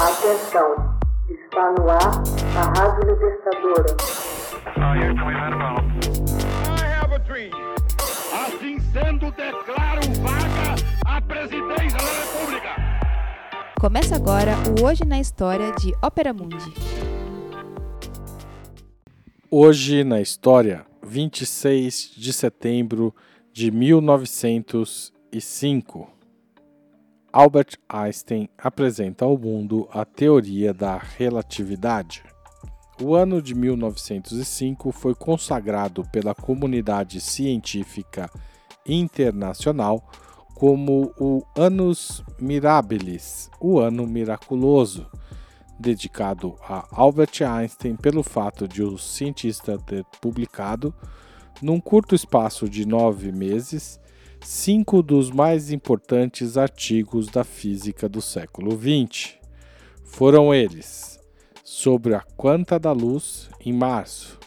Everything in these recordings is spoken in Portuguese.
Atenção, está no ar a Rádio Libertadora. Assim sendo, declaro vaga a presidência da República. Começa agora o Hoje na História de Ópera Mundi. Hoje na História, 26 de setembro de 1905. Albert Einstein apresenta ao mundo a teoria da relatividade. O ano de 1905 foi consagrado pela comunidade científica internacional como o Annus Mirabilis, o ano miraculoso, dedicado a Albert Einstein pelo fato de o cientista ter publicado, num curto espaço de nove meses, cinco dos mais importantes artigos da física do século XX. Foram eles: sobre a quanta da luz, em março,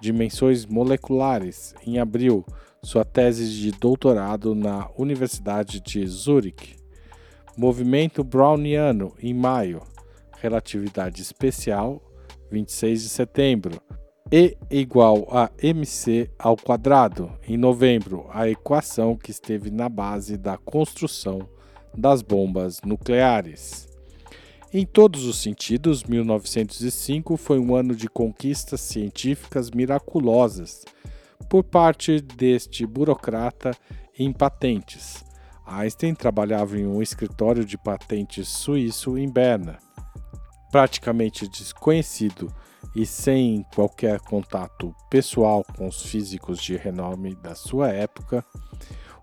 dimensões moleculares, em abril, sua tese de doutorado na Universidade de Zurich, movimento browniano, em maio, relatividade especial, 26 de setembro, e igual a mc ao quadrado. Em novembro, a equação que esteve na base da construção das bombas nucleares. Em todos os sentidos, 1905 foi um ano de conquistas científicas miraculosas por parte deste burocrata em patentes. Einstein trabalhava em um escritório de patentes suíço em Berna. Praticamente desconhecido e sem qualquer contato pessoal com os físicos de renome da sua época,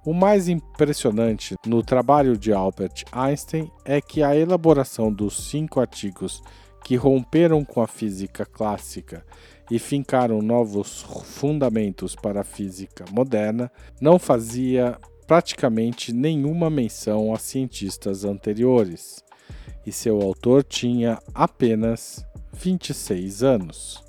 o mais impressionante no trabalho de Albert Einstein é que a elaboração dos cinco artigos que romperam com a física clássica e fincaram novos fundamentos para a física moderna não fazia praticamente nenhuma menção a cientistas anteriores, e seu autor tinha apenas 26 anos.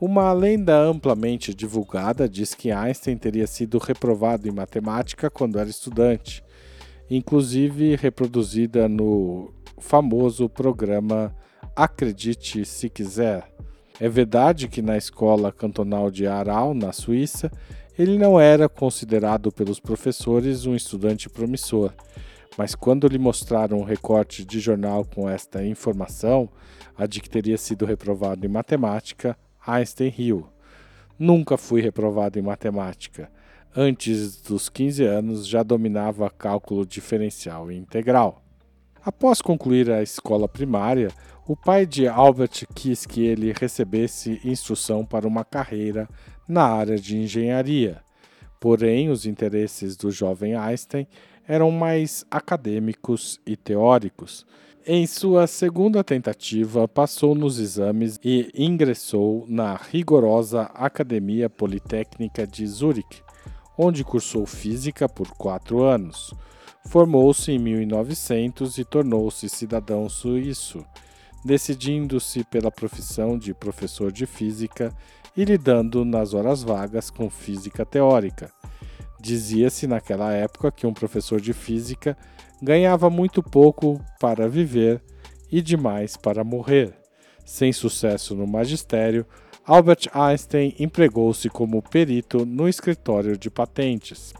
Uma lenda amplamente divulgada diz que Einstein teria sido reprovado em matemática quando era estudante, inclusive reproduzida no famoso programa Acredite se quiser. É verdade que na escola cantonal de Aarau, na Suíça, ele não era considerado pelos professores um estudante promissor, mas quando lhe mostraram um recorte de jornal com esta informação, a de que teria sido reprovado em matemática, Einstein riu. Nunca fui reprovado em matemática. Antes dos 15 anos já dominava cálculo diferencial e integral. Após concluir a escola primária, o pai de Albert quis que ele recebesse instrução para uma carreira na área de engenharia. Porém, os interesses do jovem Einstein eram mais acadêmicos e teóricos. Em sua segunda tentativa, passou nos exames e ingressou na rigorosa Academia Politécnica de Zurique, onde cursou física por quatro anos. Formou-se em 1900 e tornou-se cidadão suíço, decidindo-se pela profissão de professor de física e lidando nas horas vagas com física teórica. Dizia-se naquela época que um professor de física ganhava muito pouco para viver e demais para morrer. Sem sucesso no magistério, Albert Einstein empregou-se como perito no escritório de patentes.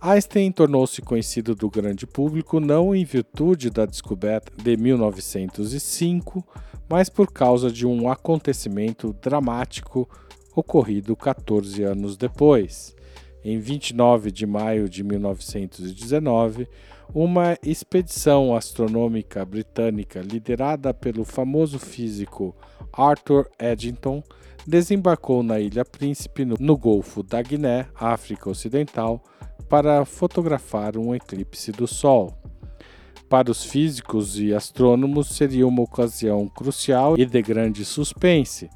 Einstein tornou-se conhecido do grande público não em virtude da descoberta de 1905, mas por causa de um acontecimento dramático ocorrido 14 anos depois. Em 29 de maio de 1919, uma expedição astronômica britânica liderada pelo famoso físico Arthur Eddington desembarcou na Ilha Príncipe, no Golfo da Guiné, África Ocidental, para fotografar um eclipse do Sol. Para os físicos e astrônomos seria uma ocasião crucial e de grande suspense,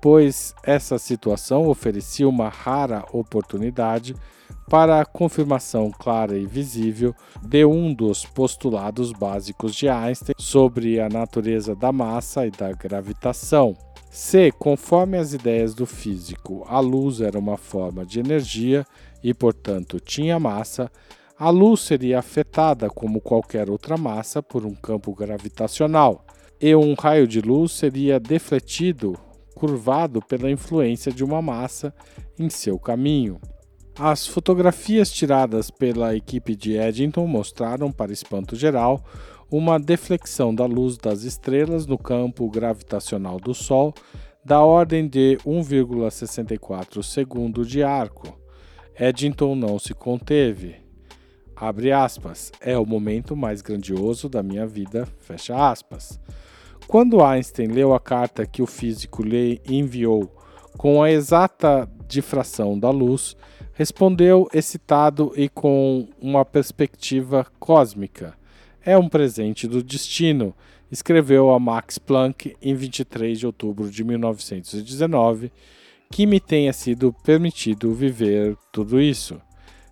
pois essa situação oferecia uma rara oportunidade para a confirmação clara e visível de um dos postulados básicos de Einstein sobre a natureza da massa e da gravitação. Se, conforme as ideias do físico, a luz era uma forma de energia e, portanto, tinha massa, A luz seria afetada como qualquer outra massa por um campo gravitacional, e um raio de luz seria defletido, curvado pela influência de uma massa em seu caminho. As fotografias tiradas pela equipe de Eddington mostraram, para espanto geral, uma deflexão da luz das estrelas no campo gravitacional do Sol da ordem de 1,64 segundo de arco. Eddington não se conteve. Abre aspas, é o momento mais grandioso da minha vida, fecha aspas. Quando Einstein leu a carta que o físico lhe enviou com a exata difração da luz, respondeu excitado e com uma perspectiva cósmica. É um presente do destino, escreveu a Max Planck em 23 de outubro de 1919, que me tenha sido permitido viver tudo isso.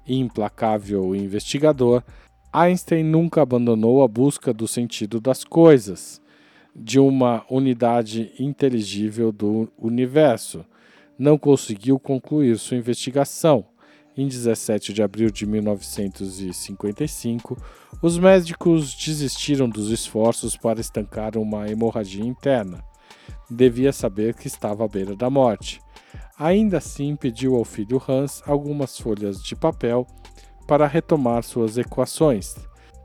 Implacável investigador, Einstein nunca abandonou a busca do sentido das coisas, de uma unidade inteligível do universo. Não conseguiu concluir sua investigação em 17 de abril de 1955, os médicos desistiram dos esforços para estancar uma hemorragia interna. Devia saber que estava à beira da morte. Ainda assim, pediu ao filho Hans algumas folhas de papel para retomar suas equações.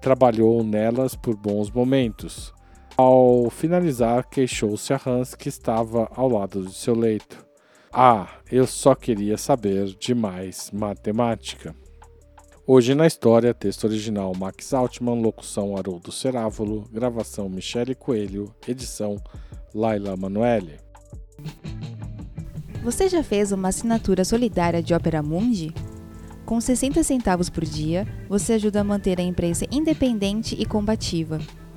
Trabalhou nelas por bons momentos. Ao finalizar, queixou-se a Hans que estava ao lado de seu leito. Ah, eu só queria saber de mais matemática. Hoje na história, texto original Max Altman, locução Haroldo Cerávulo, gravação Michele Coelho, edição Laila Manoeli. Você já fez uma assinatura solidária de Opera Mundi? Com 60 centavos por dia, você ajuda a manter a imprensa independente e combativa.